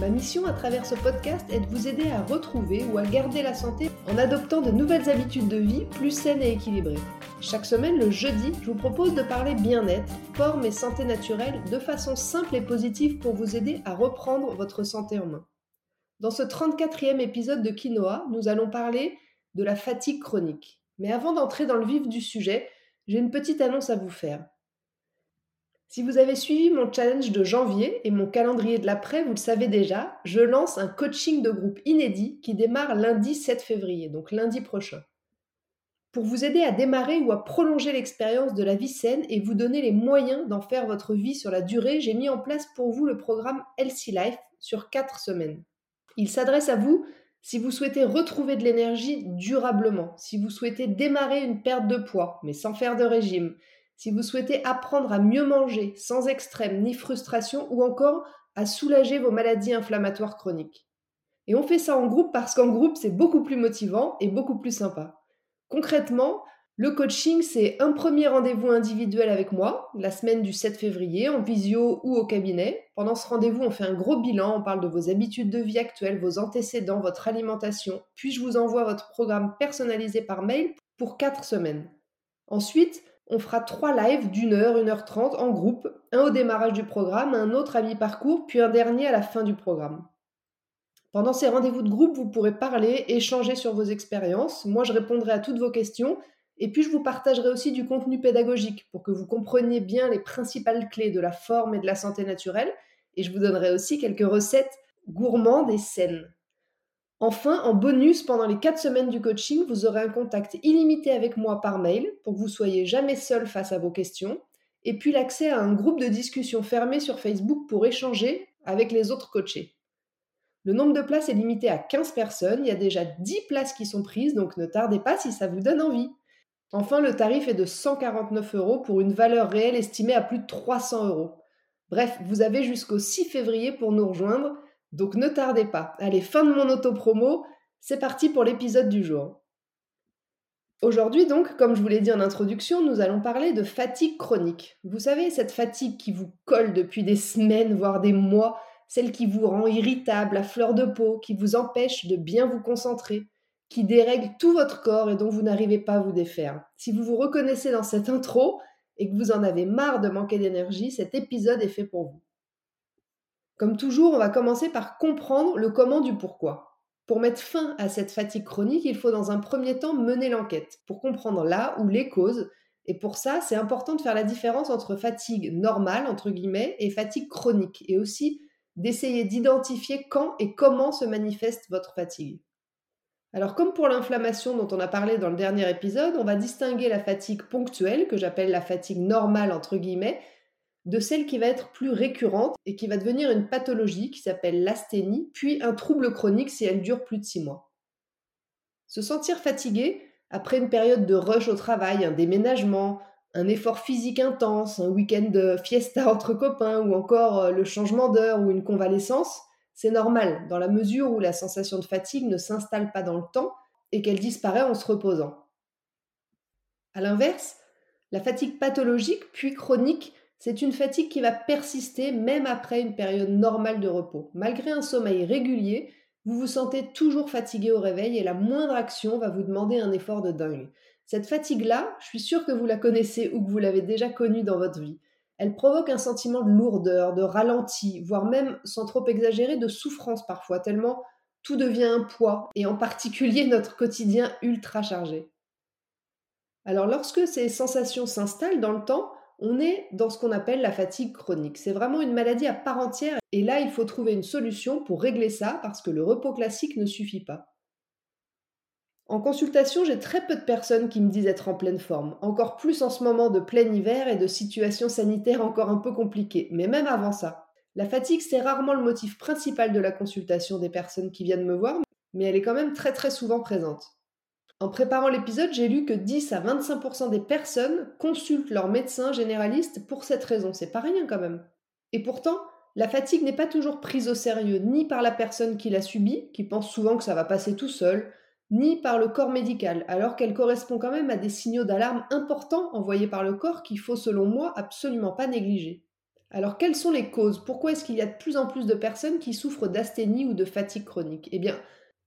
Ma mission à travers ce podcast est de vous aider à retrouver ou à garder la santé en adoptant de nouvelles habitudes de vie plus saines et équilibrées. Chaque semaine, le jeudi, je vous propose de parler bien-être, forme et santé naturelle de façon simple et positive pour vous aider à reprendre votre santé en main. Dans ce 34e épisode de Quinoa, nous allons parler de la fatigue chronique. Mais avant d'entrer dans le vif du sujet, j'ai une petite annonce à vous faire. Si vous avez suivi mon challenge de janvier et mon calendrier de l'après, vous le savez déjà, je lance un coaching de groupe inédit qui démarre lundi 7 février, donc lundi prochain. Pour vous aider à démarrer ou à prolonger l'expérience de la vie saine et vous donner les moyens d'en faire votre vie sur la durée, j'ai mis en place pour vous le programme Healthy Life sur 4 semaines. Il s'adresse à vous si vous souhaitez retrouver de l'énergie durablement, si vous souhaitez démarrer une perte de poids, mais sans faire de régime, si vous souhaitez apprendre à mieux manger sans extrême ni frustration ou encore à soulager vos maladies inflammatoires chroniques. Et on fait ça en groupe parce qu'en groupe, c'est beaucoup plus motivant et beaucoup plus sympa. Concrètement, le coaching, c'est un premier rendez-vous individuel avec moi, la semaine du 7 février, en visio ou au cabinet. Pendant ce rendez-vous, on fait un gros bilan, on parle de vos habitudes de vie actuelles, vos antécédents, votre alimentation, puis je vous envoie votre programme personnalisé par mail pour 4 semaines. Ensuite, on fera trois lives d'une heure, une heure trente en groupe, un au démarrage du programme, un autre à mi-parcours, puis un dernier à la fin du programme. Pendant ces rendez-vous de groupe, vous pourrez parler, échanger sur vos expériences. Moi, je répondrai à toutes vos questions. Et puis, je vous partagerai aussi du contenu pédagogique pour que vous compreniez bien les principales clés de la forme et de la santé naturelle. Et je vous donnerai aussi quelques recettes gourmandes et saines. Enfin, en bonus, pendant les 4 semaines du coaching, vous aurez un contact illimité avec moi par mail pour que vous soyez jamais seul face à vos questions, et puis l'accès à un groupe de discussion fermé sur Facebook pour échanger avec les autres coachés. Le nombre de places est limité à 15 personnes, il y a déjà 10 places qui sont prises, donc ne tardez pas si ça vous donne envie. Enfin, le tarif est de 149 euros pour une valeur réelle estimée à plus de 300 euros. Bref, vous avez jusqu'au 6 février pour nous rejoindre. Donc ne tardez pas. Allez, fin de mon auto-promo, c'est parti pour l'épisode du jour. Aujourd'hui donc, comme je vous l'ai dit en introduction, nous allons parler de fatigue chronique. Vous savez, cette fatigue qui vous colle depuis des semaines, voire des mois, celle qui vous rend irritable à fleur de peau, qui vous empêche de bien vous concentrer, qui dérègle tout votre corps et dont vous n'arrivez pas à vous défaire. Si vous vous reconnaissez dans cette intro et que vous en avez marre de manquer d'énergie, cet épisode est fait pour vous. Comme toujours, on va commencer par comprendre le comment du pourquoi. Pour mettre fin à cette fatigue chronique, il faut dans un premier temps mener l'enquête pour comprendre là où les causes. Et pour ça, c'est important de faire la différence entre fatigue normale, entre guillemets, et fatigue chronique. Et aussi d'essayer d'identifier quand et comment se manifeste votre fatigue. Alors comme pour l'inflammation dont on a parlé dans le dernier épisode, on va distinguer la fatigue ponctuelle, que j'appelle la fatigue normale entre guillemets, de celle qui va être plus récurrente et qui va devenir une pathologie qui s'appelle l'asthénie, puis un trouble chronique si elle dure plus de six mois. Se sentir fatigué après une période de rush au travail, un déménagement, un effort physique intense, un week-end de fiesta entre copains ou encore euh, le changement d'heure ou une convalescence, c'est normal dans la mesure où la sensation de fatigue ne s'installe pas dans le temps et qu'elle disparaît en se reposant. A l'inverse, la fatigue pathologique puis chronique c'est une fatigue qui va persister même après une période normale de repos. Malgré un sommeil régulier, vous vous sentez toujours fatigué au réveil et la moindre action va vous demander un effort de dingue. Cette fatigue-là, je suis sûre que vous la connaissez ou que vous l'avez déjà connue dans votre vie. Elle provoque un sentiment de lourdeur, de ralenti, voire même, sans trop exagérer, de souffrance parfois, tellement tout devient un poids, et en particulier notre quotidien ultra chargé. Alors lorsque ces sensations s'installent dans le temps, on est dans ce qu'on appelle la fatigue chronique. C'est vraiment une maladie à part entière et là, il faut trouver une solution pour régler ça parce que le repos classique ne suffit pas. En consultation, j'ai très peu de personnes qui me disent être en pleine forme, encore plus en ce moment de plein hiver et de situation sanitaire encore un peu compliquée, mais même avant ça. La fatigue, c'est rarement le motif principal de la consultation des personnes qui viennent me voir, mais elle est quand même très très souvent présente. En préparant l'épisode, j'ai lu que 10 à 25% des personnes consultent leur médecin généraliste pour cette raison. C'est pas rien quand même. Et pourtant, la fatigue n'est pas toujours prise au sérieux, ni par la personne qui l'a subie, qui pense souvent que ça va passer tout seul, ni par le corps médical, alors qu'elle correspond quand même à des signaux d'alarme importants envoyés par le corps qu'il faut, selon moi, absolument pas négliger. Alors, quelles sont les causes? Pourquoi est-ce qu'il y a de plus en plus de personnes qui souffrent d'asthénie ou de fatigue chronique? Eh bien,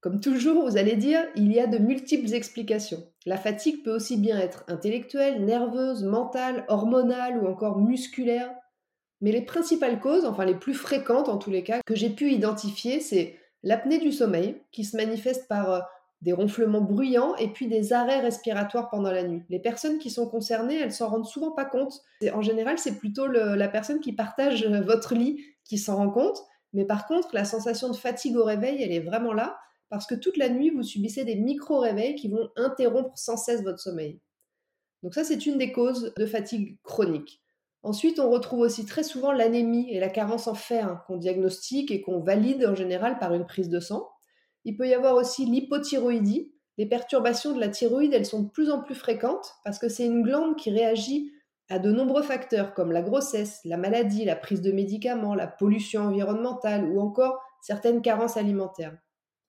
comme toujours, vous allez dire, il y a de multiples explications. La fatigue peut aussi bien être intellectuelle, nerveuse, mentale, hormonale ou encore musculaire. Mais les principales causes, enfin les plus fréquentes en tous les cas, que j'ai pu identifier, c'est l'apnée du sommeil, qui se manifeste par euh, des ronflements bruyants et puis des arrêts respiratoires pendant la nuit. Les personnes qui sont concernées, elles s'en rendent souvent pas compte. En général, c'est plutôt la personne qui partage euh, votre lit qui s'en rend compte. Mais par contre, la sensation de fatigue au réveil, elle est vraiment là parce que toute la nuit, vous subissez des micro-réveils qui vont interrompre sans cesse votre sommeil. Donc ça, c'est une des causes de fatigue chronique. Ensuite, on retrouve aussi très souvent l'anémie et la carence en fer qu'on diagnostique et qu'on valide en général par une prise de sang. Il peut y avoir aussi l'hypothyroïdie. Les perturbations de la thyroïde, elles sont de plus en plus fréquentes parce que c'est une glande qui réagit à de nombreux facteurs comme la grossesse, la maladie, la prise de médicaments, la pollution environnementale ou encore certaines carences alimentaires.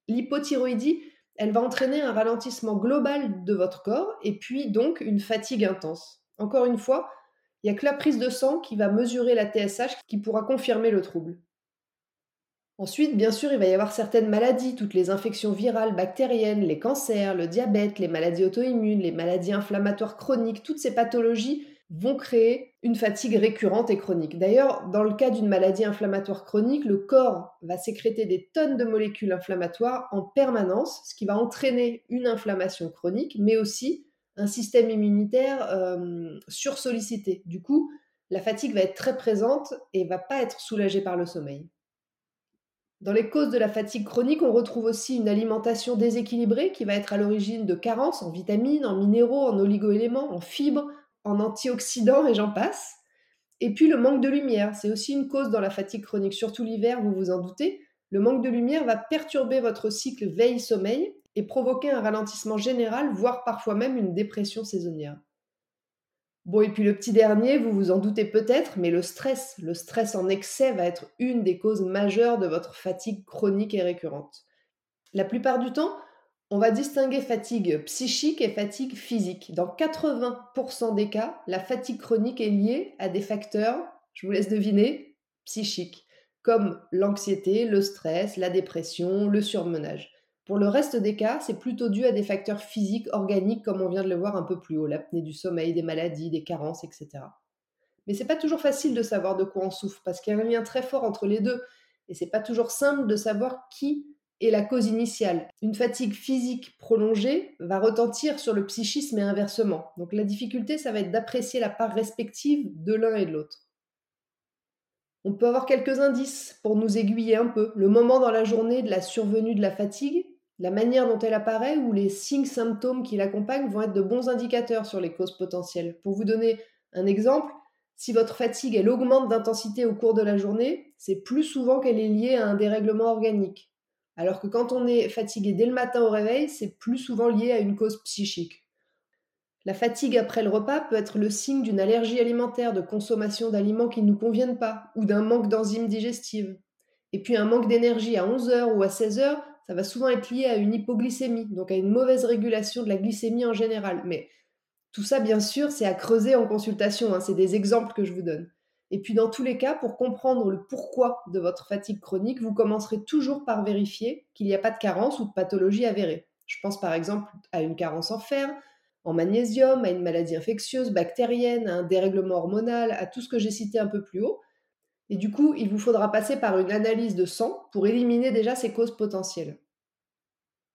L'hypothyroïdie, elle va entraîner un ralentissement global de votre corps et puis donc une fatigue intense. Encore une fois, il n'y a que la prise de sang qui va mesurer la TSH qui pourra confirmer le trouble. Ensuite, bien sûr, il va y avoir certaines maladies, toutes les infections virales, bactériennes, les cancers, le diabète, les maladies auto-immunes, les maladies inflammatoires chroniques, toutes ces pathologies vont créer une fatigue récurrente et chronique. D'ailleurs, dans le cas d'une maladie inflammatoire chronique, le corps va sécréter des tonnes de molécules inflammatoires en permanence, ce qui va entraîner une inflammation chronique, mais aussi un système immunitaire euh, sursollicité. Du coup, la fatigue va être très présente et va pas être soulagée par le sommeil. Dans les causes de la fatigue chronique, on retrouve aussi une alimentation déséquilibrée qui va être à l'origine de carences en vitamines, en minéraux, en oligoéléments, en fibres, en antioxydants et j'en passe. Et puis le manque de lumière, c'est aussi une cause dans la fatigue chronique, surtout l'hiver, vous vous en doutez. Le manque de lumière va perturber votre cycle veille-sommeil et provoquer un ralentissement général, voire parfois même une dépression saisonnière. Bon, et puis le petit dernier, vous vous en doutez peut-être, mais le stress, le stress en excès va être une des causes majeures de votre fatigue chronique et récurrente. La plupart du temps, on va distinguer fatigue psychique et fatigue physique. Dans 80% des cas, la fatigue chronique est liée à des facteurs, je vous laisse deviner, psychiques, comme l'anxiété, le stress, la dépression, le surmenage. Pour le reste des cas, c'est plutôt dû à des facteurs physiques, organiques, comme on vient de le voir un peu plus haut, l'apnée du sommeil, des maladies, des carences, etc. Mais c'est pas toujours facile de savoir de quoi on souffre, parce qu'il y a un lien très fort entre les deux, et c'est pas toujours simple de savoir qui et la cause initiale. Une fatigue physique prolongée va retentir sur le psychisme et inversement. Donc la difficulté, ça va être d'apprécier la part respective de l'un et de l'autre. On peut avoir quelques indices pour nous aiguiller un peu. Le moment dans la journée de la survenue de la fatigue, la manière dont elle apparaît ou les signes symptômes qui l'accompagnent vont être de bons indicateurs sur les causes potentielles. Pour vous donner un exemple, si votre fatigue elle augmente d'intensité au cours de la journée, c'est plus souvent qu'elle est liée à un dérèglement organique. Alors que quand on est fatigué dès le matin au réveil, c'est plus souvent lié à une cause psychique. La fatigue après le repas peut être le signe d'une allergie alimentaire, de consommation d'aliments qui ne nous conviennent pas, ou d'un manque d'enzymes digestives. Et puis un manque d'énergie à 11h ou à 16h, ça va souvent être lié à une hypoglycémie, donc à une mauvaise régulation de la glycémie en général. Mais tout ça, bien sûr, c'est à creuser en consultation, hein. c'est des exemples que je vous donne. Et puis dans tous les cas, pour comprendre le pourquoi de votre fatigue chronique, vous commencerez toujours par vérifier qu'il n'y a pas de carence ou de pathologie avérée. Je pense par exemple à une carence en fer, en magnésium, à une maladie infectieuse, bactérienne, à un dérèglement hormonal, à tout ce que j'ai cité un peu plus haut. Et du coup, il vous faudra passer par une analyse de sang pour éliminer déjà ces causes potentielles.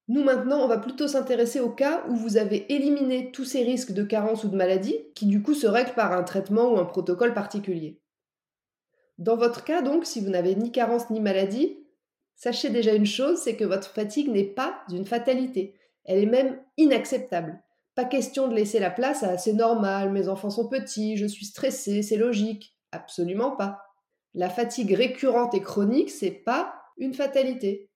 Nous maintenant, on va plutôt s'intéresser au cas où vous avez éliminé tous ces risques de carence ou de maladie, qui du coup se règlent par un traitement ou un protocole particulier. Dans votre cas, donc, si vous n'avez ni carence ni maladie, sachez déjà une chose, c'est que votre fatigue n'est pas une fatalité. Elle est même inacceptable. Pas question de laisser la place à c'est normal, mes enfants sont petits, je suis stressé, c'est logique. Absolument pas. La fatigue récurrente et chronique, c'est pas une fatalité.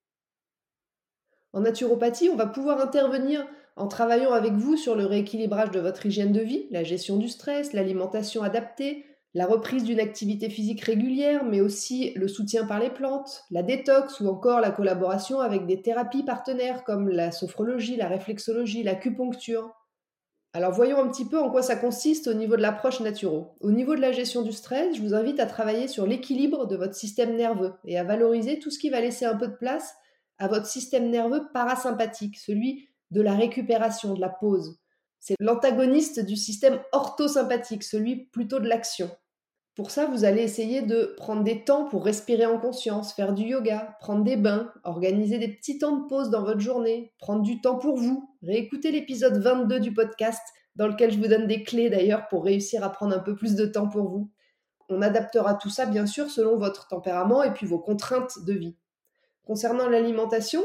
En naturopathie, on va pouvoir intervenir en travaillant avec vous sur le rééquilibrage de votre hygiène de vie, la gestion du stress, l'alimentation adaptée, la reprise d'une activité physique régulière, mais aussi le soutien par les plantes, la détox ou encore la collaboration avec des thérapies partenaires comme la sophrologie, la réflexologie, l'acupuncture. Alors voyons un petit peu en quoi ça consiste au niveau de l'approche naturo. Au niveau de la gestion du stress, je vous invite à travailler sur l'équilibre de votre système nerveux et à valoriser tout ce qui va laisser un peu de place à votre système nerveux parasympathique, celui de la récupération, de la pause. C'est l'antagoniste du système orthosympathique, celui plutôt de l'action. Pour ça, vous allez essayer de prendre des temps pour respirer en conscience, faire du yoga, prendre des bains, organiser des petits temps de pause dans votre journée, prendre du temps pour vous, réécouter l'épisode 22 du podcast dans lequel je vous donne des clés d'ailleurs pour réussir à prendre un peu plus de temps pour vous. On adaptera tout ça bien sûr selon votre tempérament et puis vos contraintes de vie. Concernant l'alimentation,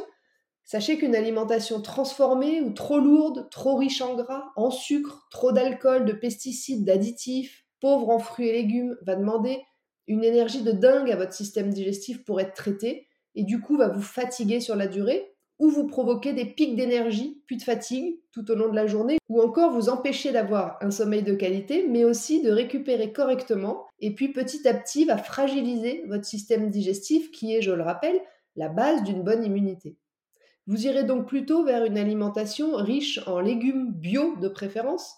sachez qu'une alimentation transformée ou trop lourde, trop riche en gras, en sucre, trop d'alcool, de pesticides, d'additifs, pauvre en fruits et légumes, va demander une énergie de dingue à votre système digestif pour être traité et du coup va vous fatiguer sur la durée ou vous provoquer des pics d'énergie puis de fatigue tout au long de la journée ou encore vous empêcher d'avoir un sommeil de qualité mais aussi de récupérer correctement et puis petit à petit va fragiliser votre système digestif qui est, je le rappelle, la base d'une bonne immunité. Vous irez donc plutôt vers une alimentation riche en légumes bio de préférence,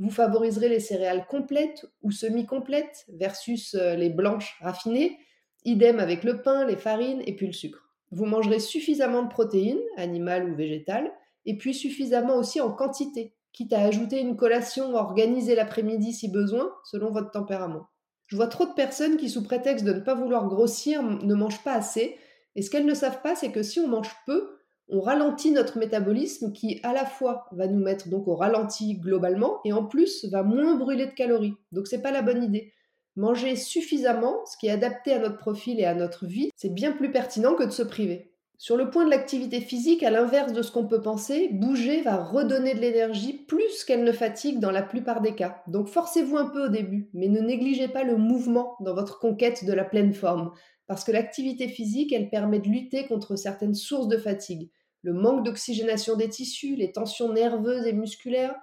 vous favoriserez les céréales complètes ou semi-complètes versus euh, les blanches raffinées. Idem avec le pain, les farines et puis le sucre. Vous mangerez suffisamment de protéines, animales ou végétales, et puis suffisamment aussi en quantité, quitte à ajouter une collation organisée l'après-midi si besoin, selon votre tempérament. Je vois trop de personnes qui, sous prétexte de ne pas vouloir grossir, ne mangent pas assez, et ce qu'elles ne savent pas, c'est que si on mange peu, on ralentit notre métabolisme qui à la fois va nous mettre donc au ralenti globalement et en plus va moins brûler de calories. Donc c'est pas la bonne idée. Manger suffisamment, ce qui est adapté à notre profil et à notre vie, c'est bien plus pertinent que de se priver. Sur le point de l'activité physique, à l'inverse de ce qu'on peut penser, bouger va redonner de l'énergie plus qu'elle ne fatigue dans la plupart des cas. Donc forcez-vous un peu au début, mais ne négligez pas le mouvement dans votre conquête de la pleine forme, parce que l'activité physique, elle permet de lutter contre certaines sources de fatigue le manque d'oxygénation des tissus, les tensions nerveuses et musculaires,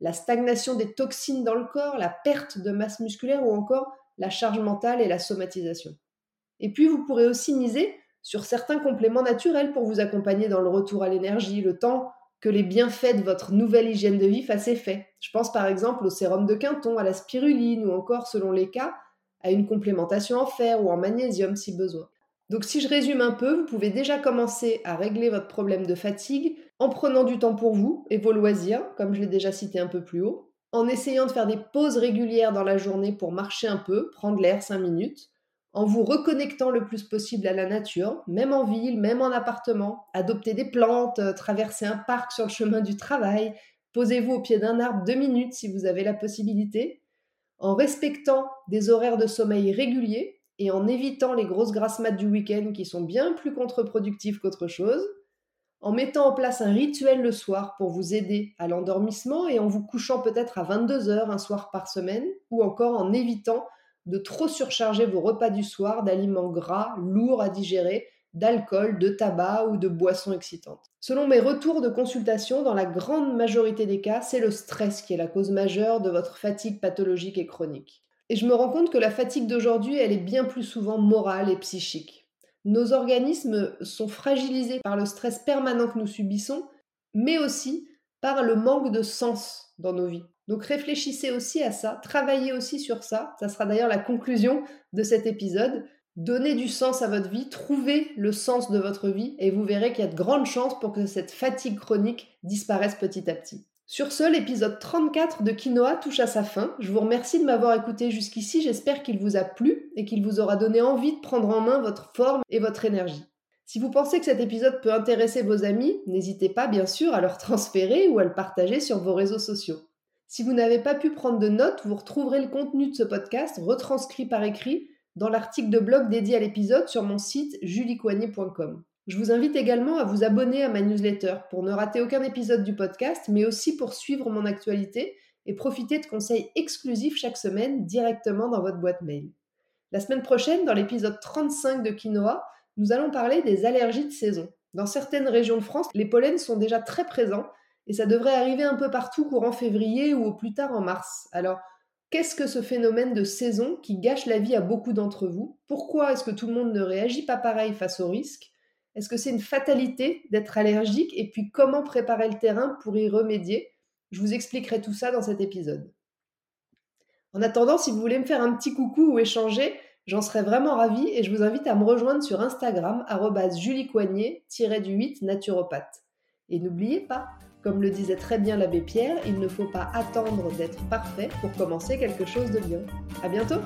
la stagnation des toxines dans le corps, la perte de masse musculaire ou encore la charge mentale et la somatisation. Et puis vous pourrez aussi miser sur certains compléments naturels pour vous accompagner dans le retour à l'énergie, le temps que les bienfaits de votre nouvelle hygiène de vie fassent effet. Je pense par exemple au sérum de Quinton, à la spiruline ou encore, selon les cas, à une complémentation en fer ou en magnésium si besoin. Donc si je résume un peu, vous pouvez déjà commencer à régler votre problème de fatigue en prenant du temps pour vous et vos loisirs, comme je l'ai déjà cité un peu plus haut, en essayant de faire des pauses régulières dans la journée pour marcher un peu, prendre l'air 5 minutes, en vous reconnectant le plus possible à la nature, même en ville, même en appartement, adopter des plantes, euh, traverser un parc sur le chemin du travail, posez-vous au pied d'un arbre deux minutes si vous avez la possibilité, en respectant des horaires de sommeil réguliers, et en évitant les grosses grasses mat du week-end qui sont bien plus contre-productives qu'autre chose, en mettant en place un rituel le soir pour vous aider à l'endormissement et en vous couchant peut-être à 22 heures un soir par semaine, ou encore en évitant de trop surcharger vos repas du soir d'aliments gras, lourds à digérer, d'alcool, de tabac ou de boissons excitantes. Selon mes retours de consultation, dans la grande majorité des cas, c'est le stress qui est la cause majeure de votre fatigue pathologique et chronique. Et je me rends compte que la fatigue d'aujourd'hui, elle est bien plus souvent morale et psychique. Nos organismes sont fragilisés par le stress permanent que nous subissons, mais aussi par le manque de sens dans nos vies. Donc réfléchissez aussi à ça, travaillez aussi sur ça, ça sera d'ailleurs la conclusion de cet épisode. Donnez du sens à votre vie, trouvez le sens de votre vie et vous verrez qu'il y a de grandes chances pour que cette fatigue chronique disparaisse petit à petit. Sur ce, l'épisode 34 de Quinoa touche à sa fin. Je vous remercie de m'avoir écouté jusqu'ici. J'espère qu'il vous a plu et qu'il vous aura donné envie de prendre en main votre forme et votre énergie. Si vous pensez que cet épisode peut intéresser vos amis, n'hésitez pas bien sûr à leur transférer ou à le partager sur vos réseaux sociaux. Si vous n'avez pas pu prendre de notes, vous retrouverez le contenu de ce podcast retranscrit par écrit dans l'article de blog dédié à l'épisode sur mon site juliecoignet.com. Je vous invite également à vous abonner à ma newsletter pour ne rater aucun épisode du podcast, mais aussi pour suivre mon actualité et profiter de conseils exclusifs chaque semaine directement dans votre boîte mail. La semaine prochaine, dans l'épisode 35 de Quinoa, nous allons parler des allergies de saison. Dans certaines régions de France, les pollens sont déjà très présents et ça devrait arriver un peu partout courant février ou au plus tard en mars. Alors, qu'est-ce que ce phénomène de saison qui gâche la vie à beaucoup d'entre vous? Pourquoi est-ce que tout le monde ne réagit pas pareil face au risque? Est-ce que c'est une fatalité d'être allergique Et puis, comment préparer le terrain pour y remédier? Je vous expliquerai tout ça dans cet épisode. En attendant, si vous voulez me faire un petit coucou ou échanger, j'en serais vraiment ravie et je vous invite à me rejoindre sur Instagram, juliecoignet-du-8 naturopathe. Et n'oubliez pas, comme le disait très bien l'abbé Pierre, il ne faut pas attendre d'être parfait pour commencer quelque chose de bien. À bientôt!